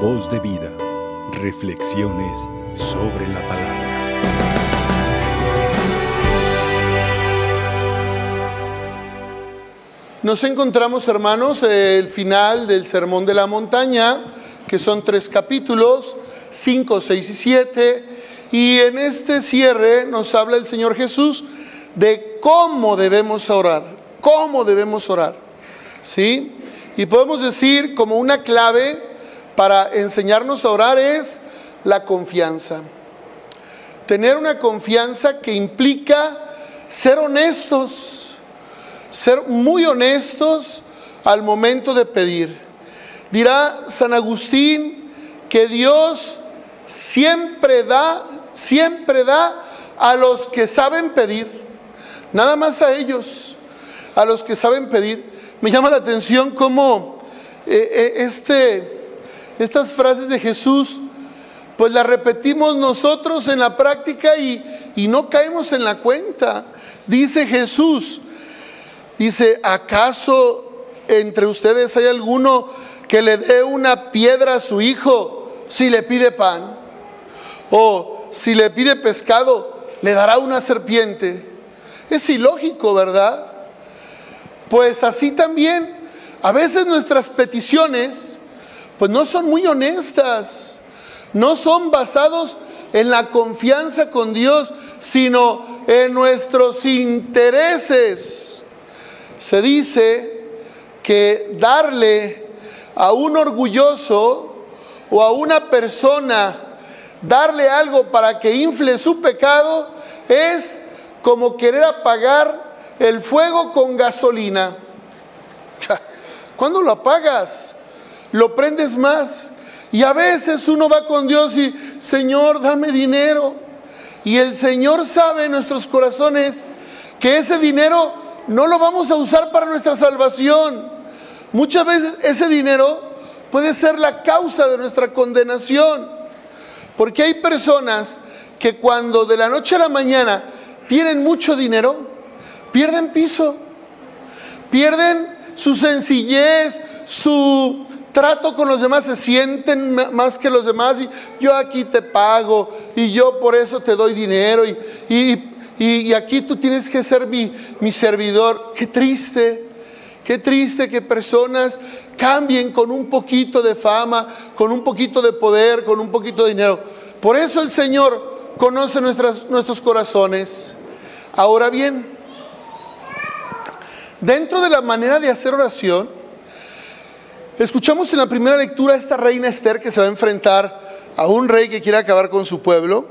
Voz de vida. Reflexiones sobre la palabra. Nos encontramos, hermanos, el final del Sermón de la Montaña, que son tres capítulos, 5, 6 y 7. Y en este cierre nos habla el Señor Jesús de cómo debemos orar, cómo debemos orar. ¿Sí? Y podemos decir como una clave para enseñarnos a orar es la confianza. Tener una confianza que implica ser honestos, ser muy honestos al momento de pedir. Dirá San Agustín que Dios siempre da, siempre da a los que saben pedir, nada más a ellos, a los que saben pedir. Me llama la atención cómo eh, eh, este, estas frases de Jesús, pues las repetimos nosotros en la práctica y, y no caemos en la cuenta. Dice Jesús, dice, ¿acaso entre ustedes hay alguno que le dé una piedra a su hijo si le pide pan? O si le pide pescado, le dará una serpiente. Es ilógico, ¿verdad? Pues así también, a veces nuestras peticiones, pues no son muy honestas, no son basados en la confianza con Dios, sino en nuestros intereses. Se dice que darle a un orgulloso o a una persona, darle algo para que infle su pecado, es como querer apagar el fuego con gasolina. ¿Cuándo lo apagas? Lo prendes más. Y a veces uno va con Dios y, Señor, dame dinero. Y el Señor sabe en nuestros corazones que ese dinero no lo vamos a usar para nuestra salvación. Muchas veces ese dinero puede ser la causa de nuestra condenación. Porque hay personas que cuando de la noche a la mañana tienen mucho dinero, pierden piso, pierden su sencillez, su trato con los demás, se sienten más que los demás y yo aquí te pago y yo por eso te doy dinero y, y, aquí tú tienes que ser mi, mi servidor. Qué triste, qué triste que personas cambien con un poquito de fama, con un poquito de poder, con un poquito de dinero. Por eso el Señor conoce nuestros corazones. Ahora bien, Dentro de la manera de hacer oración, escuchamos en la primera lectura a esta reina Esther que se va a enfrentar a un rey que quiere acabar con su pueblo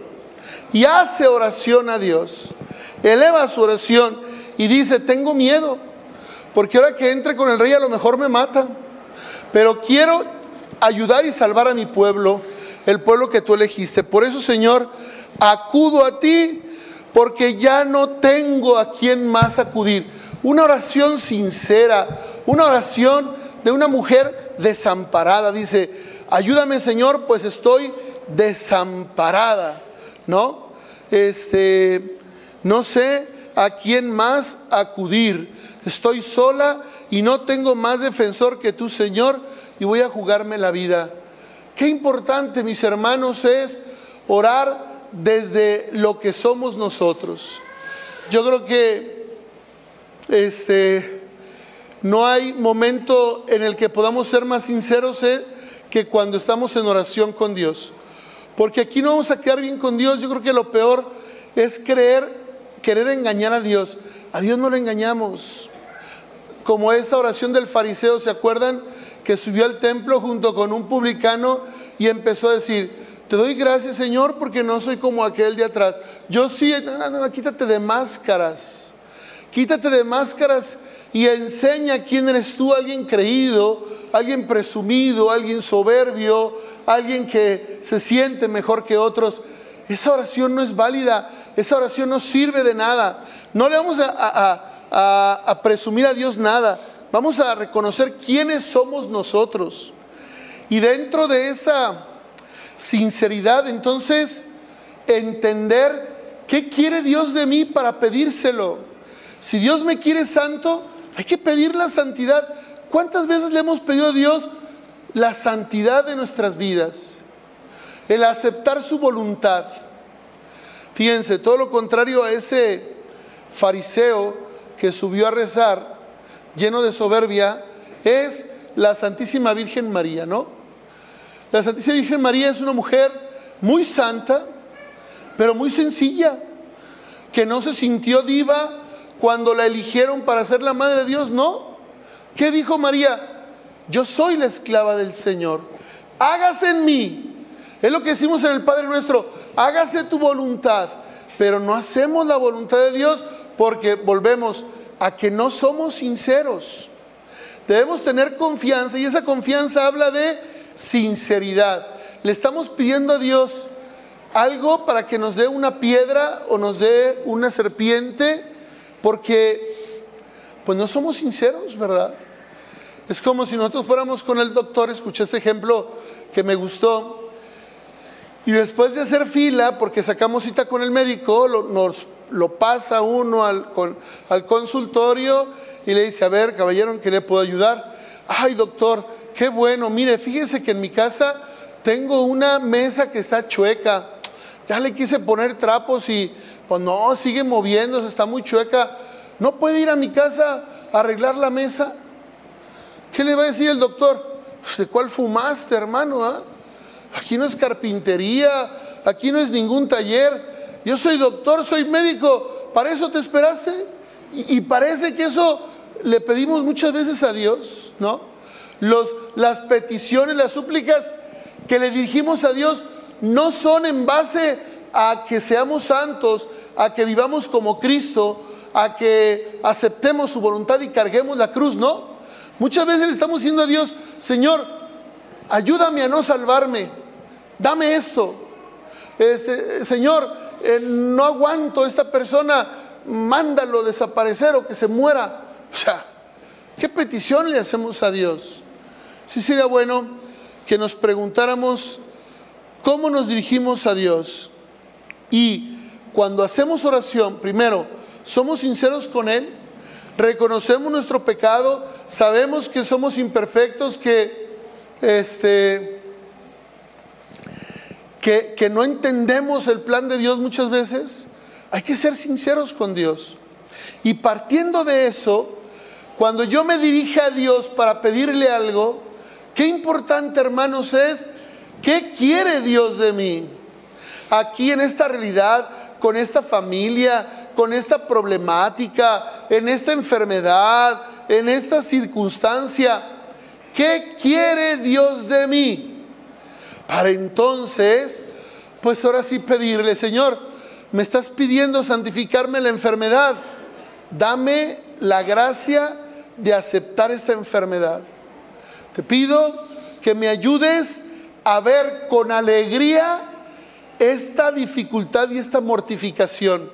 y hace oración a Dios, eleva su oración y dice, tengo miedo, porque ahora que entre con el rey a lo mejor me mata, pero quiero ayudar y salvar a mi pueblo, el pueblo que tú elegiste. Por eso, Señor, acudo a ti, porque ya no tengo a quien más acudir una oración sincera, una oración de una mujer desamparada. Dice, ayúdame Señor, pues estoy desamparada, ¿no? Este, no sé a quién más acudir. Estoy sola y no tengo más defensor que tú, Señor, y voy a jugarme la vida. Qué importante, mis hermanos, es orar desde lo que somos nosotros. Yo creo que este, no hay momento en el que podamos ser más sinceros eh, que cuando estamos en oración con Dios. Porque aquí no vamos a quedar bien con Dios. Yo creo que lo peor es creer, querer engañar a Dios. A Dios no lo engañamos. Como esa oración del fariseo, ¿se acuerdan? Que subió al templo junto con un publicano y empezó a decir, te doy gracias Señor porque no soy como aquel de atrás. Yo sí, quítate de máscaras. Quítate de máscaras y enseña quién eres tú, alguien creído, alguien presumido, alguien soberbio, alguien que se siente mejor que otros. Esa oración no es válida, esa oración no sirve de nada. No le vamos a, a presumir a Dios nada, vamos a reconocer quiénes somos nosotros. Y dentro de esa sinceridad, entonces, entender qué quiere Dios de mí para pedírselo. Si Dios me quiere santo, hay que pedir la santidad. ¿Cuántas veces le hemos pedido a Dios la santidad de nuestras vidas, el aceptar su voluntad. Fíjense, todo lo contrario a ese fariseo que subió a rezar, lleno de soberbia, es la Santísima Virgen María, ¿no? La Santísima Virgen María es una mujer muy santa, pero muy sencilla, que no se sintió diva cuando la eligieron para ser la Madre de Dios, no. ¿Qué dijo María? Yo soy la esclava del Señor. Hágase en mí. Es lo que decimos en el Padre nuestro. Hágase tu voluntad. Pero no hacemos la voluntad de Dios porque volvemos a que no somos sinceros. Debemos tener confianza y esa confianza habla de sinceridad. Le estamos pidiendo a Dios algo para que nos dé una piedra o nos dé una serpiente porque pues no somos sinceros, ¿verdad? Es como si nosotros fuéramos con el doctor, escuché este ejemplo que me gustó, y después de hacer fila, porque sacamos cita con el médico, lo, nos lo pasa uno al, al consultorio y le dice, a ver, caballero, ¿en qué le puedo ayudar? Ay, doctor, qué bueno, mire, fíjese que en mi casa tengo una mesa que está chueca. Ya le quise poner trapos y pues no, sigue moviéndose, está muy chueca. ¿No puede ir a mi casa a arreglar la mesa? ¿Qué le va a decir el doctor? Pues, ¿De cuál fumaste, hermano? Ah? Aquí no es carpintería, aquí no es ningún taller. Yo soy doctor, soy médico. ¿Para eso te esperaste? Y, parece que eso le pedimos muchas veces a Dios, ¿no? Las peticiones, las súplicas que le dirigimos a Dios no son en base a que seamos santos, a que vivamos como Cristo, a que aceptemos su voluntad y carguemos la cruz, ¿no? Muchas veces le estamos diciendo a Dios, Señor, ayúdame a no salvarme, dame esto. Este, Señor, eh, no aguanto esta persona, mándalo desaparecer o que se muera. O sea, ¿qué petición le hacemos a Dios? Sí sería bueno que nos preguntáramos cómo nos dirigimos a Dios. Y cuando hacemos oración, primero, ¿somos sinceros con Él? reconocemos nuestro pecado, sabemos que somos imperfectos, que, este, que, que no entendemos el plan de Dios muchas veces, hay que ser sinceros con Dios. Y partiendo de eso, cuando yo me dirige a Dios para pedirle algo, qué importante hermanos es, ¿qué quiere Dios de mí? Aquí en esta realidad, con esta familia, con esta problemática, en esta enfermedad, en esta circunstancia. ¿Qué quiere Dios de mí? Para entonces, pues ahora sí pedirle, Señor, me estás pidiendo santificarme la enfermedad. Dame la gracia de aceptar esta enfermedad. Te pido que me ayudes a ver con alegría esta dificultad y esta mortificación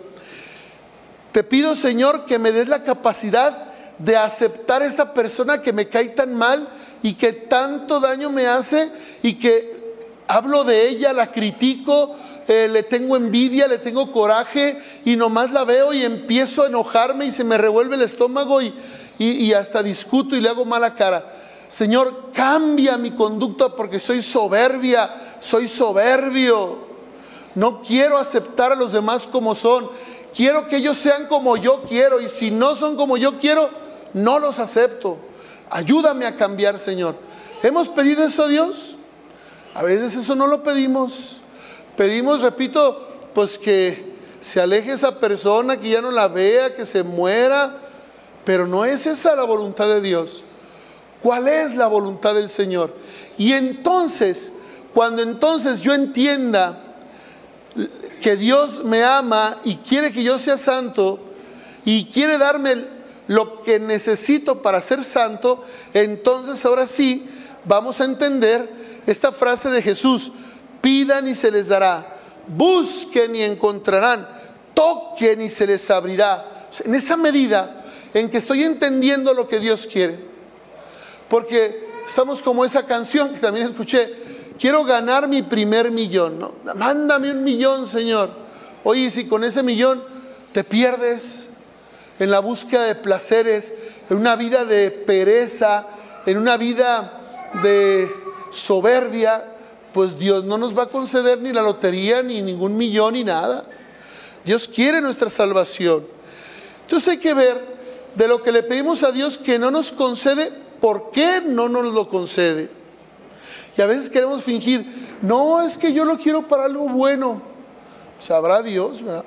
te pido, Señor, que me des la capacidad de aceptar a esta persona que me cae tan mal y que tanto daño me hace y que hablo de ella, la critico, eh, le tengo envidia, le tengo coraje y nomás la veo y empiezo a enojarme y se me revuelve el estómago y, y hasta discuto y le hago mala cara. Señor, cambia mi conducta porque soy soberbia, soy soberbio. No quiero aceptar a los demás como son. Quiero que ellos sean como yo quiero y si no son como yo quiero, no los acepto. Ayúdame a cambiar, Señor. ¿Hemos pedido eso a Dios? A veces eso no lo pedimos. Pedimos, repito, pues que se aleje esa persona, que ya no la vea, que se muera. Pero no es esa la voluntad de Dios. ¿Cuál es la voluntad del Señor? Y entonces, cuando entonces yo entienda que Dios me ama y quiere que yo sea santo y quiere darme lo que necesito para ser santo, entonces ahora sí vamos a entender esta frase de Jesús, pidan y se les dará, busquen y encontrarán, toquen y se les abrirá. En esa medida en que estoy entendiendo lo que Dios quiere, porque estamos como esa canción que también escuché, quiero ganar mi primer millón, ¿no? Mándame un millón, Señor. Oye, si con ese millón te pierdes en la búsqueda de placeres, en una vida de pereza, en una vida de soberbia, pues Dios no nos va a conceder ni la lotería, ni ningún millón, ni nada. Dios quiere nuestra salvación. Entonces hay que ver de lo que le pedimos a Dios que no nos concede, ¿por qué no nos lo concede? Y a veces queremos fingir, no, es que yo lo quiero para algo bueno. Sabrá Dios, ¿verdad?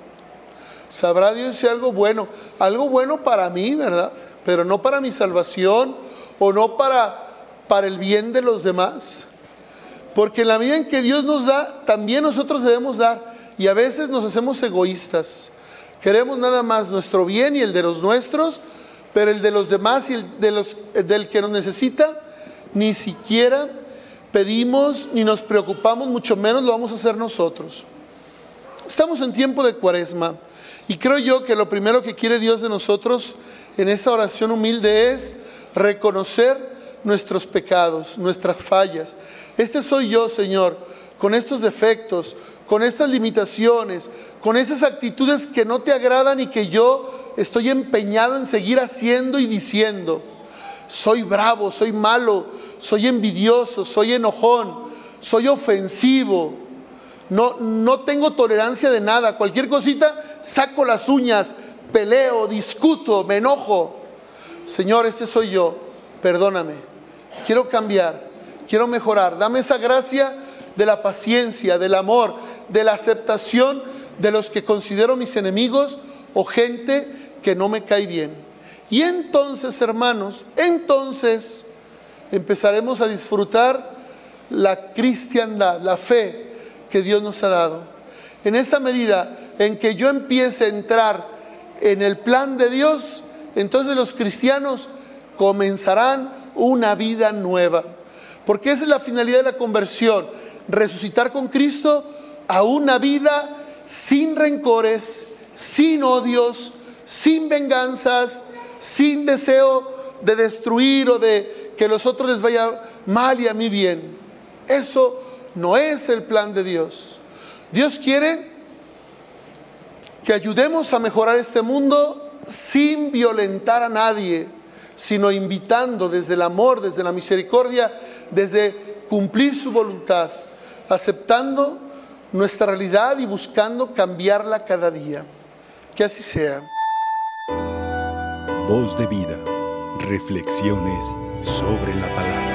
Sabrá Dios si algo bueno, algo bueno para mí, ¿verdad? Pero no para mi salvación o no para, para el bien de los demás. Porque en la medida en que Dios nos da, también nosotros debemos dar. Y a veces nos hacemos egoístas. Queremos nada más nuestro bien y el de los nuestros, pero el de los demás y el de los, del que nos necesita, ni siquiera pedimos ni nos preocupamos, mucho menos lo vamos a hacer nosotros. Estamos en tiempo de cuaresma y creo yo que lo primero que quiere Dios de nosotros en esta oración humilde es reconocer nuestros pecados, nuestras fallas. Este soy yo, Señor, con estos defectos, con estas limitaciones, con esas actitudes que no te agradan y que yo estoy empeñado en seguir haciendo y diciendo. Soy bravo, soy malo, soy envidioso, soy enojón, soy ofensivo. No, no tengo tolerancia de nada. Cualquier cosita, saco las uñas, peleo, discuto, me enojo. Señor, este soy yo. Perdóname. Quiero cambiar, quiero mejorar. Dame esa gracia de la paciencia, del amor, de la aceptación de los que considero mis enemigos o gente que no me cae bien. Y entonces, hermanos, entonces empezaremos a disfrutar la cristiandad, la fe que Dios nos ha dado. En esa medida en que yo empiece a entrar en el plan de Dios, entonces los cristianos comenzarán una vida nueva. Porque esa es la finalidad de la conversión, resucitar con Cristo a una vida sin rencores, sin odios, sin venganzas, sin deseo de destruir o de que a los otros les vaya mal y a mí bien. Eso no es el plan de Dios. Dios quiere que ayudemos a mejorar este mundo sin violentar a nadie, sino invitando desde el amor, desde la misericordia, desde cumplir su voluntad aceptando nuestra realidad y buscando cambiarla cada día. Que así sea. Voz de vida. Reflexiones sobre la palabra.